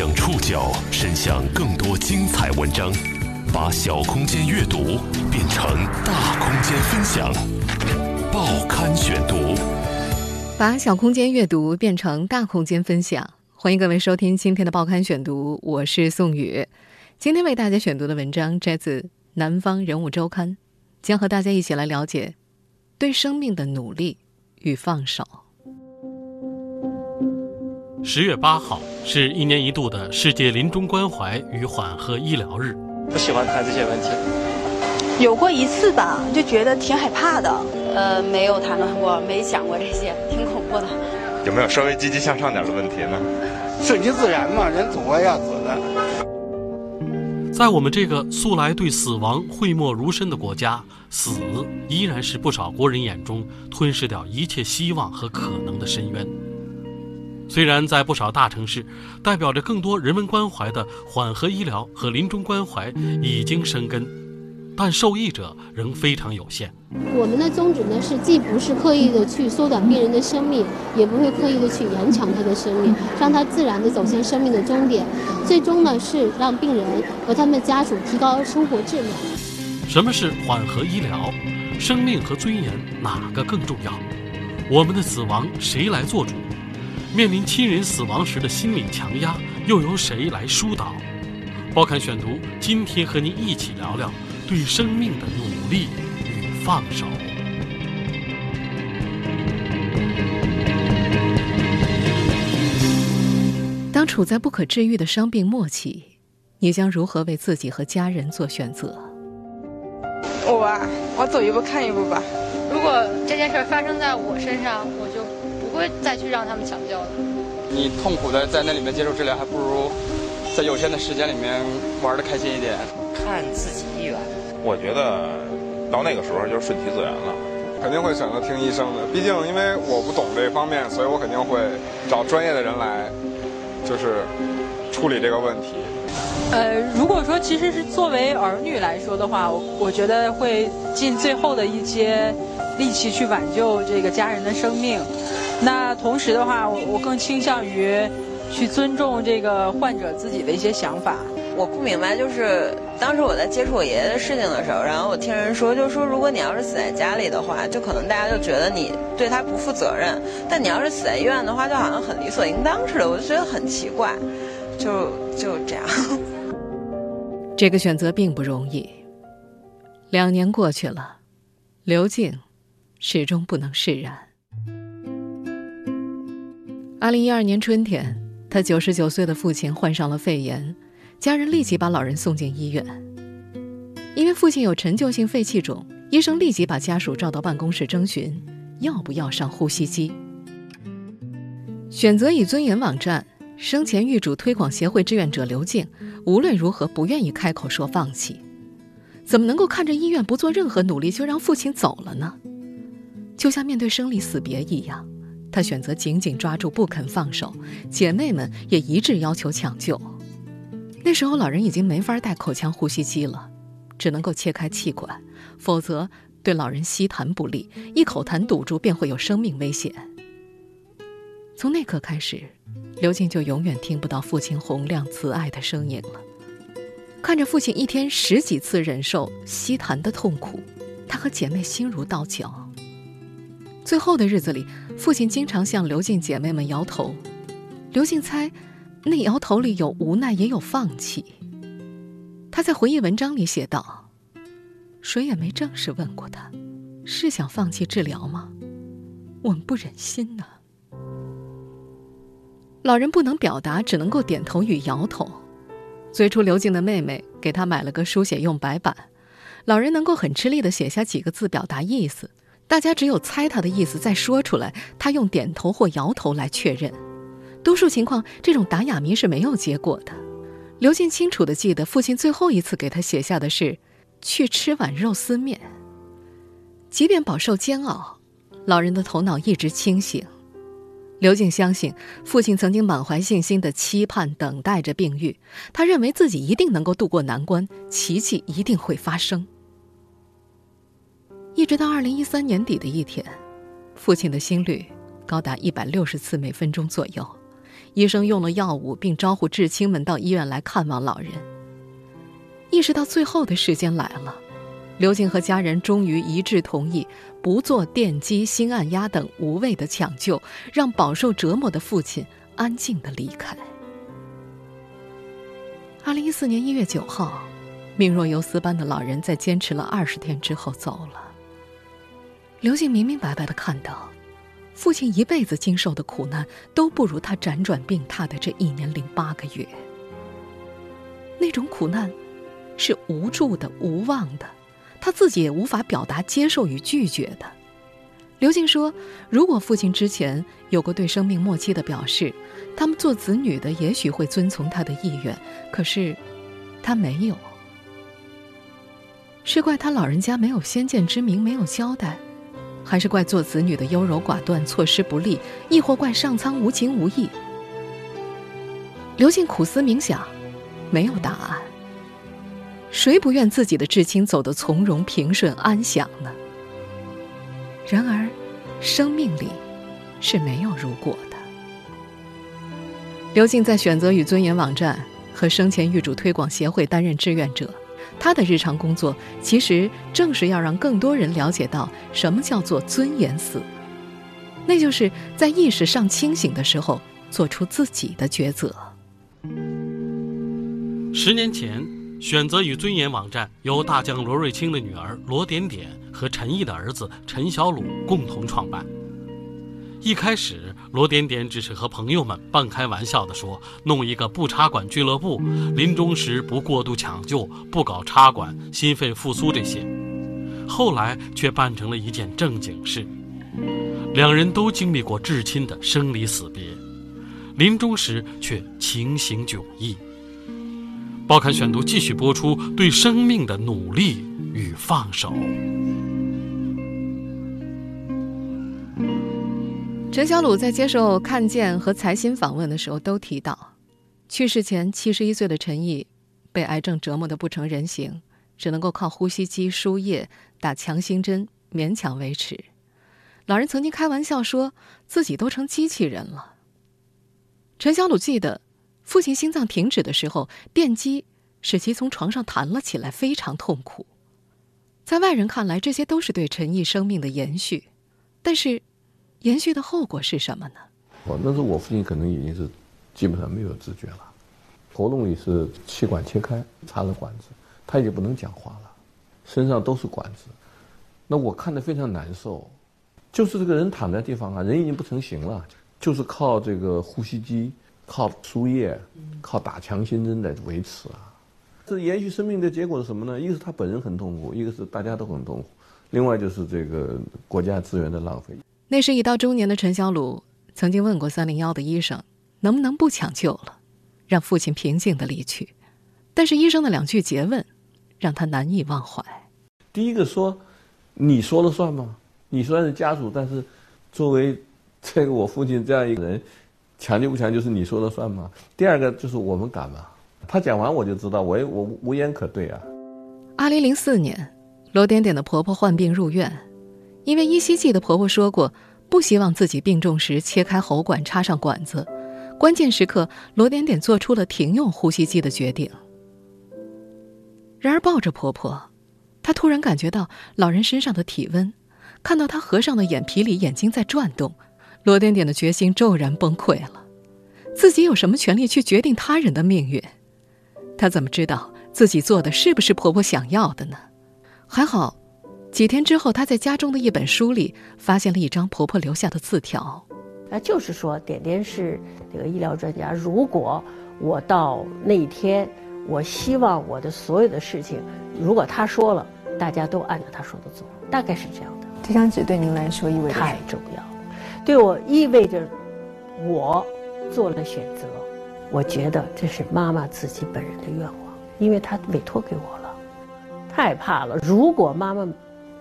将触角伸向更多精彩文章，把小空间阅读变成大空间分享。报刊选读，把小空间阅读变成大空间分享。欢迎各位收听今天的报刊选读，我是宋宇。今天为大家选读的文章摘自《南方人物周刊》，将和大家一起来了解对生命的努力与放手。十月八号是一年一度的世界临终关怀与缓和医疗日。不喜欢谈这些问题，有过一次吧，就觉得挺害怕的。呃，没有谈论过，没想过这些，挺恐怖的。有没有稍微积极向上点的问题呢？顺其自然嘛，人总归要死的。在我们这个素来对死亡讳莫如深的国家，死依然是不少国人眼中吞噬掉一切希望和可能的深渊。虽然在不少大城市，代表着更多人文关怀的缓和医疗和临终关怀已经生根，但受益者仍非常有限。我们的宗旨呢是，既不是刻意的去缩短病人的生命，也不会刻意的去延长他的生命，让他自然的走向生命的终点。最终呢是让病人和他们家属提高生活质量。什么是缓和医疗？生命和尊严哪个更重要？我们的死亡谁来做主？面临亲人死亡时的心理强压，又由谁来疏导？报刊选读，今天和您一起聊聊对生命的努力与放手。当处在不可治愈的伤病末期，你将如何为自己和家人做选择？我啊，我走一步看一步吧。如果这件事发生在我身上，我会再去让他们抢救的。你痛苦的在那里面接受治疗，还不如在有限的时间里面玩的开心一点。看自己意愿。我觉得到那个时候就是顺其自然了，肯定会选择听医生的。毕竟因为我不懂这方面，所以我肯定会找专业的人来，就是处理这个问题。呃，如果说其实是作为儿女来说的话，我我觉得会尽最后的一些力气去挽救这个家人的生命。那同时的话，我我更倾向于去尊重这个患者自己的一些想法。我不明白，就是当时我在接触我爷爷的事情的时候，然后我听人说，就是说如果你要是死在家里的话，就可能大家就觉得你对他不负责任；但你要是死在医院的话，就好像很理所应当似的。我就觉得很奇怪，就就这样。这个选择并不容易。两年过去了，刘静始终不能释然。二零一二年春天，他九十九岁的父亲患上了肺炎，家人立即把老人送进医院。因为父亲有陈旧性肺气肿，医生立即把家属召到办公室征询要不要上呼吸机。选择以尊严网站生前预嘱推广协会志愿者刘静，无论如何不愿意开口说放弃。怎么能够看着医院不做任何努力就让父亲走了呢？就像面对生离死别一样。他选择紧紧抓住，不肯放手。姐妹们也一致要求抢救。那时候老人已经没法戴口腔呼吸机了，只能够切开气管，否则对老人吸痰不利，一口痰堵住便会有生命危险。从那刻开始，刘静就永远听不到父亲洪亮慈爱的声音了。看着父亲一天十几次忍受吸痰的痛苦，她和姐妹心如刀绞。最后的日子里，父亲经常向刘静姐妹们摇头。刘静猜，那摇头里有无奈，也有放弃。他在回忆文章里写道：“谁也没正式问过他，是想放弃治疗吗？我们不忍心呐。”老人不能表达，只能够点头与摇头。最初，刘静的妹妹给他买了个书写用白板，老人能够很吃力地写下几个字表达意思。大家只有猜他的意思，再说出来。他用点头或摇头来确认。多数情况，这种打哑谜是没有结果的。刘静清楚地记得，父亲最后一次给他写下的是“去吃碗肉丝面”。即便饱受煎熬，老人的头脑一直清醒。刘静相信，父亲曾经满怀信心地期盼、等待着病愈。他认为自己一定能够渡过难关，奇迹一定会发生。一直到二零一三年底的一天，父亲的心率高达一百六十次每分钟左右，医生用了药物，并招呼至亲们到医院来看望老人。意识到最后的时间来了，刘静和家人终于一致同意，不做电击、心按压等无谓的抢救，让饱受折磨的父亲安静的离开。二零一四年一月九号，命若游丝般的老人在坚持了二十天之后走了。刘静明明白白的看到，父亲一辈子经受的苦难都不如他辗转病榻的这一年零八个月。那种苦难，是无助的、无望的，他自己也无法表达接受与拒绝的。刘静说：“如果父亲之前有过对生命末期的表示，他们做子女的也许会遵从他的意愿。可是，他没有。是怪他老人家没有先见之明，没有交代，还是怪做子女的优柔寡断、措施不力，亦或怪上苍无情无义？”刘静苦思冥想，没有答案。谁不愿自己的至亲走得从容、平顺、安详呢？然而，生命里是没有如果的。刘静在选择与尊严网站和生前预嘱推广协会担任志愿者，他的日常工作其实正是要让更多人了解到什么叫做尊严死，那就是在意识尚清醒的时候做出自己的抉择。十年前，选择与尊严网站由大将罗瑞卿的女儿罗点点。和陈毅的儿子陈小鲁共同创办。一开始，罗点点只是和朋友们半开玩笑地说：“弄一个不插管俱乐部，临终时不过度抢救，不搞插管、心肺复苏这些。”后来却办成了一件正经事。两人都经历过至亲的生离死别，临终时却情形迥异。报刊选读继续播出对生命的努力与放手。陈小鲁在接受《看见》和财新访问的时候都提到，去世前七十一岁的陈毅被癌症折磨得不成人形，只能够靠呼吸机、输液、打强心针勉强维持。老人曾经开玩笑说自己都成机器人了。陈小鲁记得，父亲心脏停止的时候，电击使其从床上弹了起来，非常痛苦。在外人看来，这些都是对陈毅生命的延续，但是。延续的后果是什么呢？我那时候我父亲可能已经是基本上没有知觉了，喉咙里是气管切开，插了管子，他已经不能讲话了，身上都是管子，那我看得非常难受，就是这个人躺在地方啊，人已经不成形了，就是靠这个呼吸机、靠输液、靠打强心针来维持啊。这延续生命的结果是什么呢？一个是他本人很痛苦，一个是大家都很痛苦，另外就是这个国家资源的浪费。那时已到中年的陈小鲁曾经问过三零幺的医生，能不能不抢救了，让父亲平静的离去。但是医生的两句诘问，让他难以忘怀。第一个说：“你说了算吗？你虽然是家属，但是作为这个我父亲这样一个人，抢救不抢救是你说了算吗？”第二个就是我们敢吗？他讲完我就知道，我也我无言可对啊。二零零四年，罗点点的婆婆患病入院。因为依稀记得婆婆说过，不希望自己病重时切开喉管插上管子。关键时刻，罗点点做出了停用呼吸机的决定。然而，抱着婆婆，她突然感觉到老人身上的体温，看到她合上的眼皮里眼睛在转动，罗点点的决心骤然崩溃了。自己有什么权利去决定他人的命运？她怎么知道自己做的是不是婆婆想要的呢？还好。几天之后，他在家中的一本书里发现了一张婆婆留下的字条。啊，就是说，点点是这个医疗专家。如果我到那一天，我希望我的所有的事情，如果他说了，大家都按照他说的做，大概是这样的。这张纸对您来说意味太重要，对我意味着我做了选择。我觉得这是妈妈自己本人的愿望，因为她委托给我了。太怕了，如果妈妈。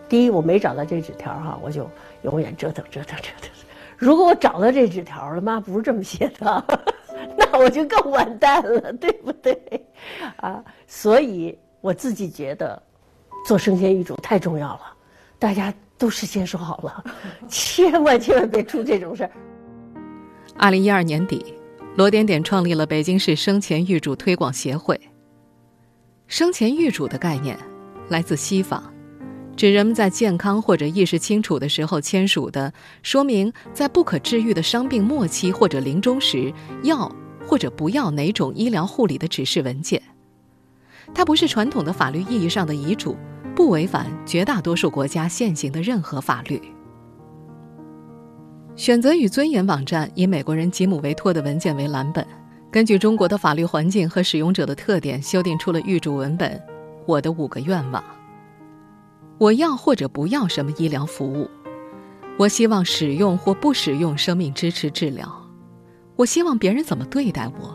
第一，我没找到这纸条哈，我就永远折腾折腾折腾。如果我找到这纸条了，妈不是这么写的，那我就更完蛋了，对不对？啊，所以我自己觉得，做生前遗嘱太重要了，大家都事先说好了，千万千万别出这种事儿。二零一二年底，罗点点创立了北京市生前预嘱推广协会。生前预嘱的概念来自西方，指人们在健康或者意识清楚的时候签署的，说明在不可治愈的伤病末期或者临终时要或者不要哪种医疗护理的指示文件。它不是传统的法律意义上的遗嘱，不违反绝大多数国家现行的任何法律。选择与尊严网站以美国人吉姆·维托的文件为蓝本。根据中国的法律环境和使用者的特点，修订出了预嘱文本。我的五个愿望：我要或者不要什么医疗服务；我希望使用或不使用生命支持治疗；我希望别人怎么对待我；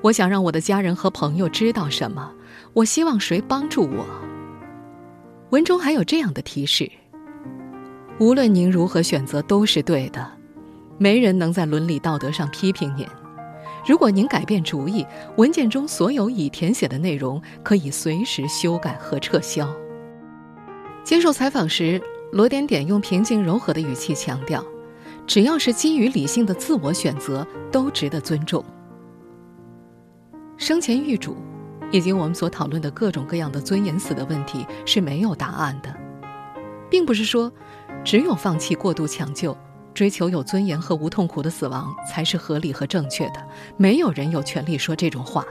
我想让我的家人和朋友知道什么；我希望谁帮助我。文中还有这样的提示：无论您如何选择，都是对的，没人能在伦理道德上批评您。如果您改变主意，文件中所有已填写的内容可以随时修改和撤销。接受采访时，罗点点用平静柔和的语气强调：“只要是基于理性的自我选择，都值得尊重。”生前预嘱，以及我们所讨论的各种各样的尊严死的问题是没有答案的，并不是说只有放弃过度抢救。追求有尊严和无痛苦的死亡才是合理和正确的。没有人有权利说这种话。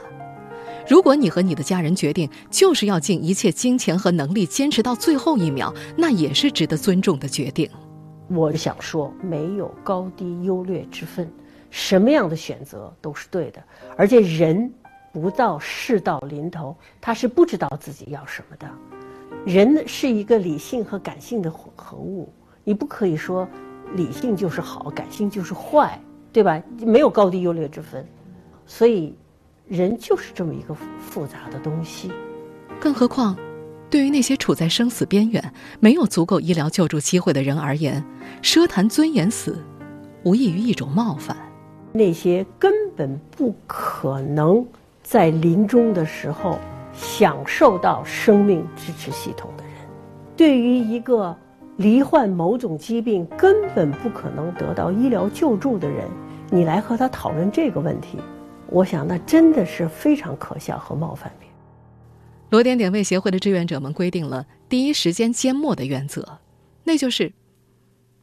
如果你和你的家人决定就是要尽一切金钱和能力坚持到最后一秒，那也是值得尊重的决定。我想说，没有高低优劣之分，什么样的选择都是对的。而且人不到事到临头，他是不知道自己要什么的。人是一个理性和感性的混合物，你不可以说。理性就是好，感性就是坏，对吧？没有高低优劣之分，所以人就是这么一个复杂的东西。更何况，对于那些处在生死边缘、没有足够医疗救助机会的人而言，奢谈尊严死，无异于一种冒犯。那些根本不可能在临终的时候享受到生命支持系统的人，对于一个。罹患某种疾病根本不可能得到医疗救助的人，你来和他讨论这个问题，我想那真的是非常可笑和冒犯别人。罗点点为协会的志愿者们规定了第一时间缄默的原则，那就是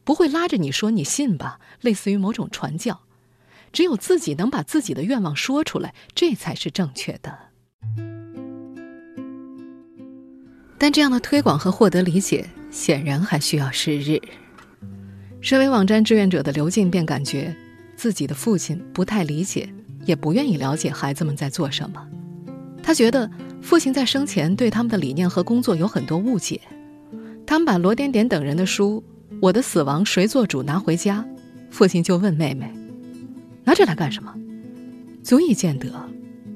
不会拉着你说你信吧，类似于某种传教，只有自己能把自己的愿望说出来，这才是正确的。但这样的推广和获得理解。显然还需要时日。身为网站志愿者的刘静便感觉，自己的父亲不太理解，也不愿意了解孩子们在做什么。他觉得父亲在生前对他们的理念和工作有很多误解。他们把罗点点等人的书《我的死亡谁做主》拿回家，父亲就问妹妹：“拿这来干什么？”足以见得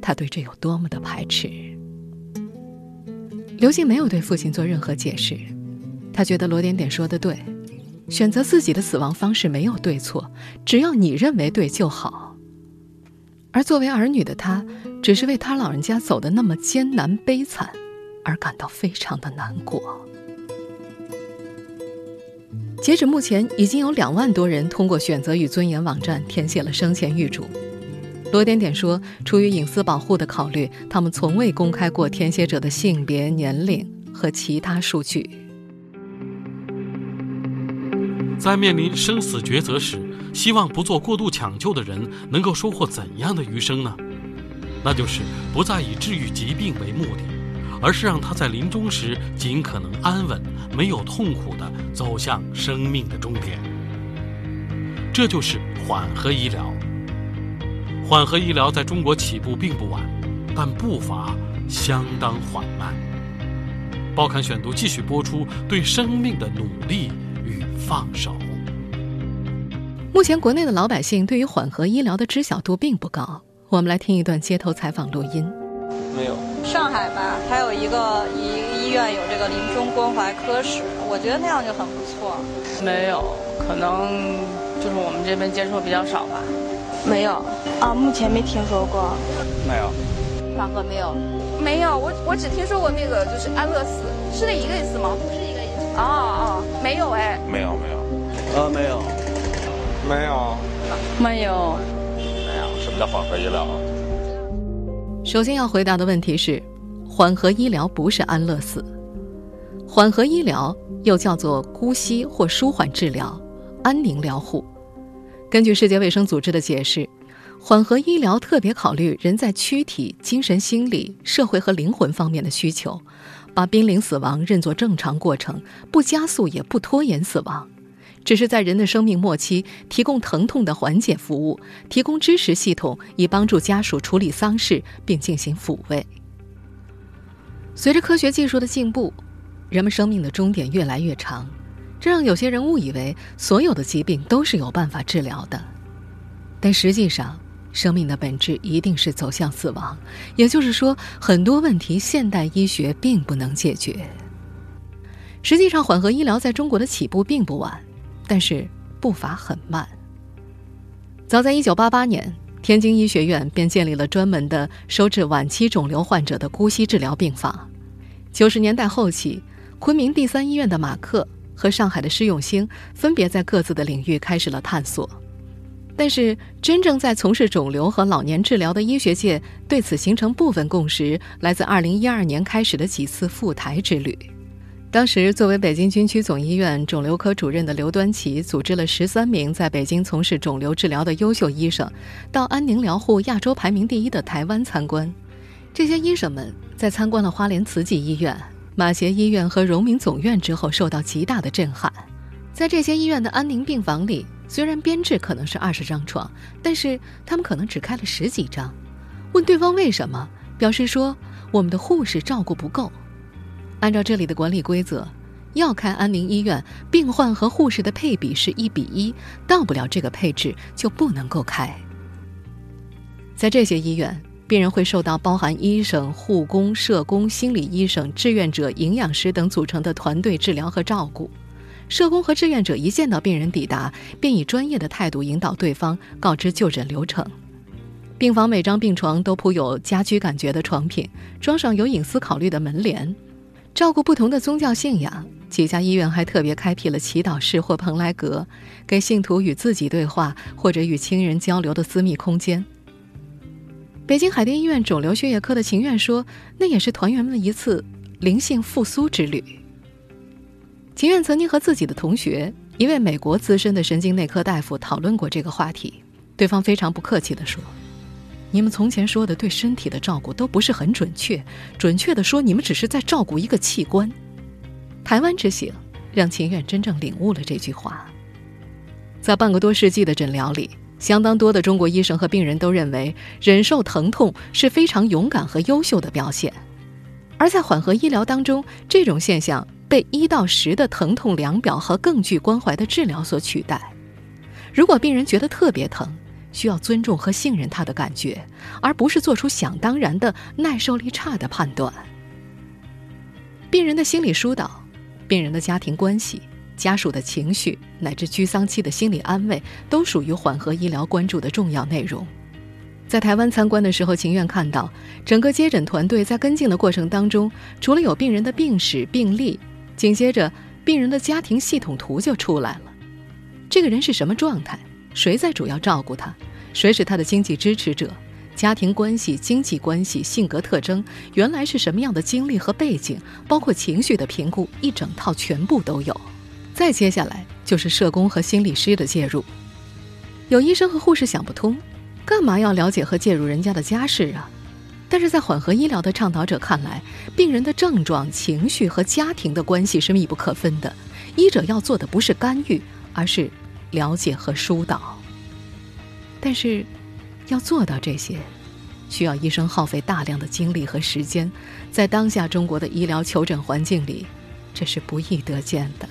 他对这有多么的排斥。刘静没有对父亲做任何解释。他觉得罗点点说的对，选择自己的死亡方式没有对错，只要你认为对就好。而作为儿女的他，只是为他老人家走的那么艰难悲惨，而感到非常的难过。截止目前，已经有两万多人通过选择与尊严网站填写了生前预嘱。罗点点说，出于隐私保护的考虑，他们从未公开过填写者的性别、年龄和其他数据。在面临生死抉择时，希望不做过度抢救的人能够收获怎样的余生呢？那就是不再以治愈疾病为目的，而是让他在临终时尽可能安稳、没有痛苦地走向生命的终点。这就是缓和医疗。缓和医疗在中国起步并不晚，但步伐相当缓慢。报刊选读继续播出对生命的努力与。放手。目前国内的老百姓对于缓和医疗的知晓度并不高。我们来听一段街头采访录音。没有。上海吧，还有一个一个医院有这个临终关怀科室，我觉得那样就很不错。没有，可能就是我们这边接触比较少吧。没有啊，目前没听说过。没有。缓和没有？没有，我我只听说过那个就是安乐死，是那一个意思吗？不是一个意思。哦哦，没有哎。没有没有。呃，没有。没有。没有。没有。什么叫缓和医疗？首先要回答的问题是，缓和医疗不是安乐死。缓和医疗又叫做姑息或舒缓治疗、安宁疗护。根据世界卫生组织的解释，缓和医疗特别考虑人在躯体、精神、心理、社会和灵魂方面的需求，把濒临死亡认作正常过程，不加速也不拖延死亡，只是在人的生命末期提供疼痛的缓解服务，提供支持系统以帮助家属处理丧事并进行抚慰。随着科学技术的进步。人们生命的终点越来越长，这让有些人误以为所有的疾病都是有办法治疗的。但实际上，生命的本质一定是走向死亡。也就是说，很多问题现代医学并不能解决。实际上，缓和医疗在中国的起步并不晚，但是步伐很慢。早在1988年，天津医学院便建立了专门的收治晚期肿瘤患者的姑息治疗病房。90年代后期。昆明第三医院的马克和上海的施永兴分别在各自的领域开始了探索，但是真正在从事肿瘤和老年治疗的医学界对此形成部分共识，来自2012年开始的几次赴台之旅。当时，作为北京军区总医院肿瘤科主任的刘端奇，组织了十三名在北京从事肿瘤治疗的优秀医生，到安宁疗护亚洲排名第一的台湾参观。这些医生们在参观了花莲慈济医院。马偕医院和荣民总院之后受到极大的震撼，在这些医院的安宁病房里，虽然编制可能是二十张床，但是他们可能只开了十几张。问对方为什么，表示说我们的护士照顾不够。按照这里的管理规则，要开安宁医院，病患和护士的配比是一比一，到不了这个配置就不能够开。在这些医院。病人会受到包含医生、护工、社工、心理医生、志愿者、营养师等组成的团队治疗和照顾。社工和志愿者一见到病人抵达，便以专业的态度引导对方，告知就诊流程。病房每张病床都铺有家居感觉的床品，装上有隐私考虑的门帘。照顾不同的宗教信仰，几家医院还特别开辟了祈祷室或蓬莱阁，给信徒与自己对话或者与亲人交流的私密空间。北京海淀医院肿瘤血液科的秦院说：“那也是团员们的一次灵性复苏之旅。”秦院曾经和自己的同学，一位美国资深的神经内科大夫讨论过这个话题。对方非常不客气地说：“你们从前说的对身体的照顾都不是很准确，准确的说，你们只是在照顾一个器官。”台湾之行让秦远真正领悟了这句话。在半个多世纪的诊疗里。相当多的中国医生和病人都认为，忍受疼痛是非常勇敢和优秀的表现，而在缓和医疗当中，这种现象被一到十的疼痛量表和更具关怀的治疗所取代。如果病人觉得特别疼，需要尊重和信任他的感觉，而不是做出想当然的耐受力差的判断。病人的心理疏导，病人的家庭关系。家属的情绪乃至居丧期的心理安慰，都属于缓和医疗关注的重要内容。在台湾参观的时候，情愿看到整个接诊团队在跟进的过程当中，除了有病人的病史病历，紧接着病人的家庭系统图就出来了。这个人是什么状态？谁在主要照顾他？谁是他的经济支持者？家庭关系、经济关系、性格特征，原来是什么样的经历和背景？包括情绪的评估，一整套全部都有。再接下来就是社工和心理师的介入。有医生和护士想不通，干嘛要了解和介入人家的家事啊？但是在缓和医疗的倡导者看来，病人的症状、情绪和家庭的关系是密不可分的。医者要做的不是干预，而是了解和疏导。但是，要做到这些，需要医生耗费大量的精力和时间，在当下中国的医疗求诊环境里，这是不易得见的。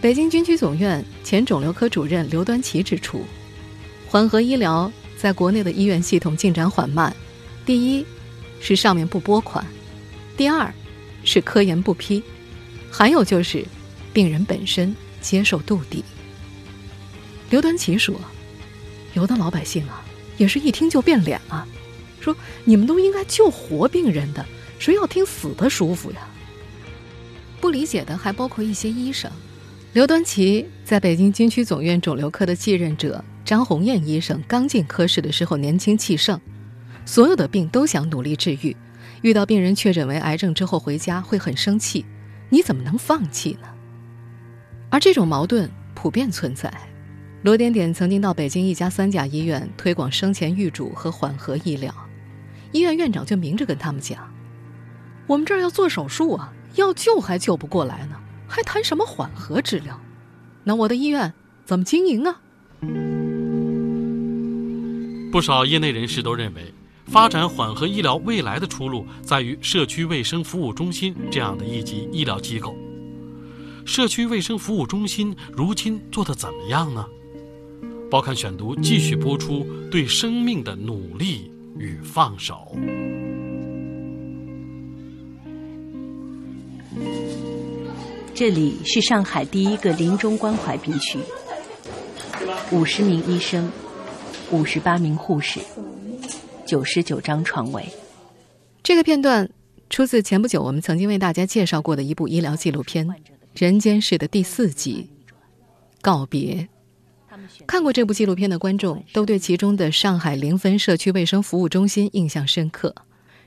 北京军区总院前肿瘤科主任刘端奇指出，缓和医疗在国内的医院系统进展缓慢。第一，是上面不拨款；第二，是科研不批；还有就是病人本身接受度低。刘端奇说：“有的老百姓啊，也是一听就变脸啊，说你们都应该救活病人的，谁要听死的舒服呀？”不理解的还包括一些医生。刘端奇在北京军区总院肿瘤科的继任者张红艳医生刚进科室的时候年轻气盛，所有的病都想努力治愈，遇到病人确诊为癌症之后回家会很生气，你怎么能放弃呢？而这种矛盾普遍存在。罗点点曾经到北京一家三甲医院推广生前预嘱和缓和医疗，医院院长就明着跟他们讲：“我们这儿要做手术啊，要救还救不过来呢，还谈什么缓和治疗？那我的医院怎么经营啊？”不少业内人士都认为，发展缓和医疗未来的出路在于社区卫生服务中心这样的一级医疗机构。社区卫生服务中心如今做得怎么样呢？报刊选读继续播出对生命的努力与放手。这里是上海第一个临终关怀病区，五十名医生，五十八名护士，九十九张床位。这个片段出自前不久我们曾经为大家介绍过的一部医疗纪录片《人间世》的第四集《告别》。看过这部纪录片的观众都对其中的上海临汾社区卫生服务中心印象深刻。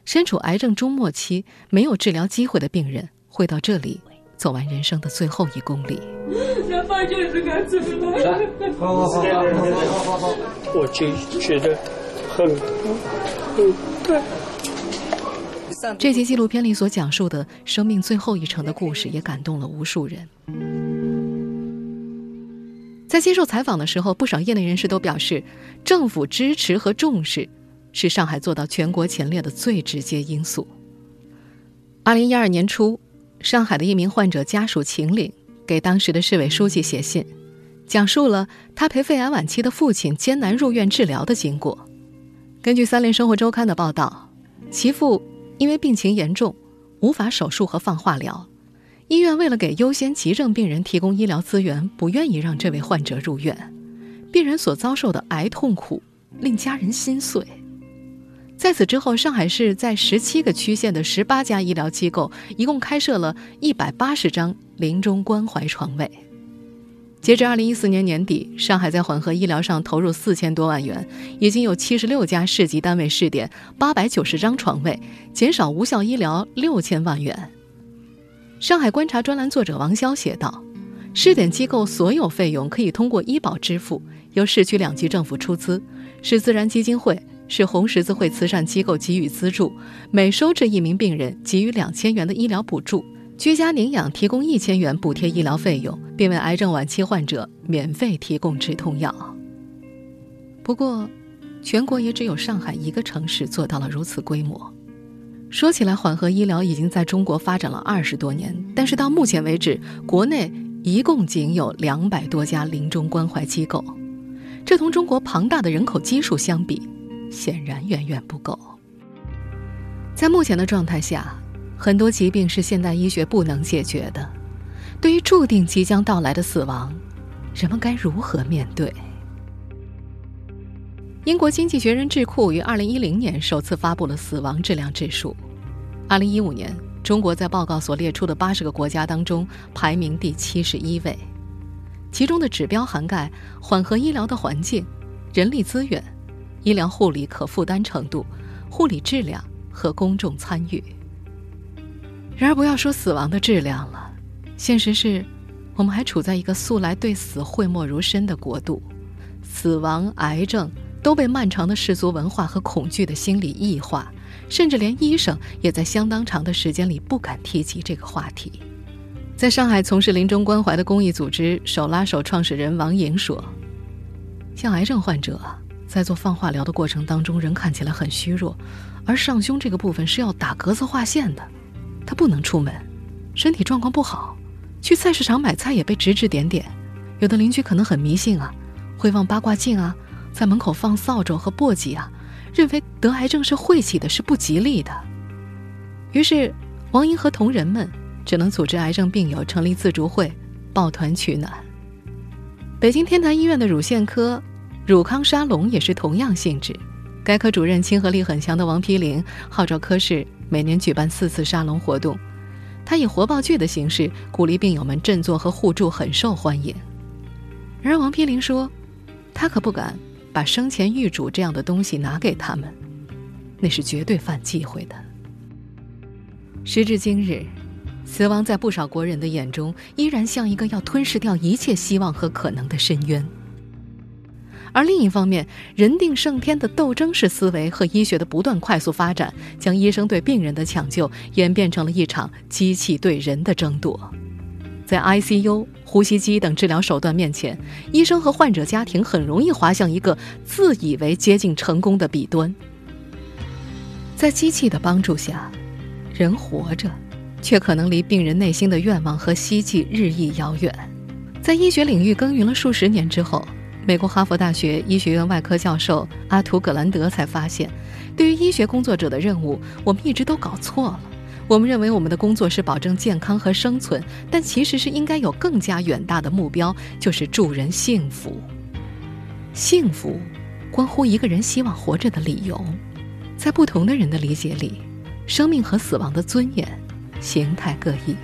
身处癌症终末期、没有治疗机会的病人会到这里走完人生的最后一公里。好好好好好好好，我就觉得很很对。这集纪录片里所讲述的生命最后一程的故事，也感动了无数人。在接受采访的时候，不少业内人士都表示，政府支持和重视是上海做到全国前列的最直接因素。二零一二年初，上海的一名患者家属秦岭给当时的市委书记写信，讲述了他陪肺癌晚期的父亲艰难入院治疗的经过。根据《三联生活周刊》的报道，其父因为病情严重，无法手术和放化疗。医院为了给优先急症病人提供医疗资源，不愿意让这位患者入院。病人所遭受的癌痛苦令家人心碎。在此之后，上海市在十七个区县的十八家医疗机构，一共开设了一百八十张临终关怀床位。截至二零一四年年底，上海在缓和医疗上投入四千多万元，已经有七十六家市级单位试点，八百九十张床位，减少无效医疗六千万元。上海观察专栏作者王潇写道：“试点机构所有费用可以通过医保支付，由市区两级政府出资，是自然基金会、是红十字会慈善机构给予资助，每收治一名病人给予两千元的医疗补助，居家领养提供一千元补贴医疗费用，并为癌症晚期患者免费提供止痛药。不过，全国也只有上海一个城市做到了如此规模。”说起来，缓和医疗已经在中国发展了二十多年，但是到目前为止，国内一共仅有两百多家临终关怀机构，这同中国庞大的人口基数相比，显然远远不够。在目前的状态下，很多疾病是现代医学不能解决的。对于注定即将到来的死亡，人们该如何面对？英国经济学人智库于二零一零年首次发布了死亡质量指数。二零一五年，中国在报告所列出的八十个国家当中排名第七十一位，其中的指标涵盖缓和医疗的环境、人力资源、医疗护理可负担程度、护理质量和公众参与。然而，不要说死亡的质量了，现实是，我们还处在一个素来对死讳莫如深的国度，死亡、癌症。都被漫长的世俗文化和恐惧的心理异化，甚至连医生也在相当长的时间里不敢提及这个话题。在上海从事临终关怀的公益组织“手拉手”创始人王莹说：“像癌症患者在做放化疗的过程当中，人看起来很虚弱，而上胸这个部分是要打格子划线的，他不能出门，身体状况不好，去菜市场买菜也被指指点点。有的邻居可能很迷信啊，会放八卦镜啊。”在门口放扫帚和簸箕啊，认为得癌症是晦气的，是不吉利的。于是，王英和同仁们只能组织癌症病友成立自助会，抱团取暖。北京天坛医院的乳腺科乳康沙龙也是同样性质。该科主任亲和力很强的王丕林号召科室每年举办四次沙龙活动，他以活报剧的形式鼓励病友们振作和互助，很受欢迎。然而，王丕林说。他可不敢把生前预嘱这样的东西拿给他们，那是绝对犯忌讳的。时至今日，死亡在不少国人的眼中依然像一个要吞噬掉一切希望和可能的深渊。而另一方面，人定胜天的斗争式思维和医学的不断快速发展，将医生对病人的抢救演变成了一场机器对人的争夺。在 ICU、呼吸机等治疗手段面前，医生和患者家庭很容易滑向一个自以为接近成功的彼端。在机器的帮助下，人活着，却可能离病人内心的愿望和希冀日益遥远。在医学领域耕耘了数十年之后。美国哈佛大学医学院外科教授阿图·葛兰德才发现，对于医学工作者的任务，我们一直都搞错了。我们认为我们的工作是保证健康和生存，但其实是应该有更加远大的目标，就是助人幸福。幸福，关乎一个人希望活着的理由。在不同的人的理解里，生命和死亡的尊严，形态各异。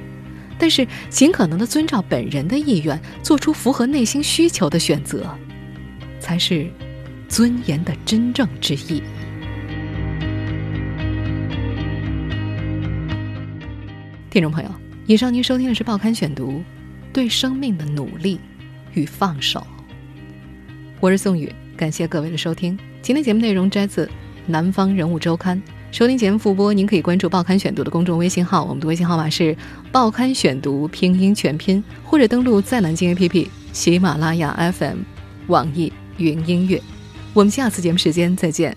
但是，尽可能的遵照本人的意愿，做出符合内心需求的选择。才是尊严的真正之意。听众朋友，以上您收听的是《报刊选读》，对生命的努力与放手。我是宋宇，感谢各位的收听。今天节目内容摘自《南方人物周刊》。收听节目复播，您可以关注《报刊选读》的公众微信号，我们的微信号码是《报刊选读》拼音全拼，或者登录在南京 APP、喜马拉雅 FM、网易。云音乐，我们下次节目时间再见。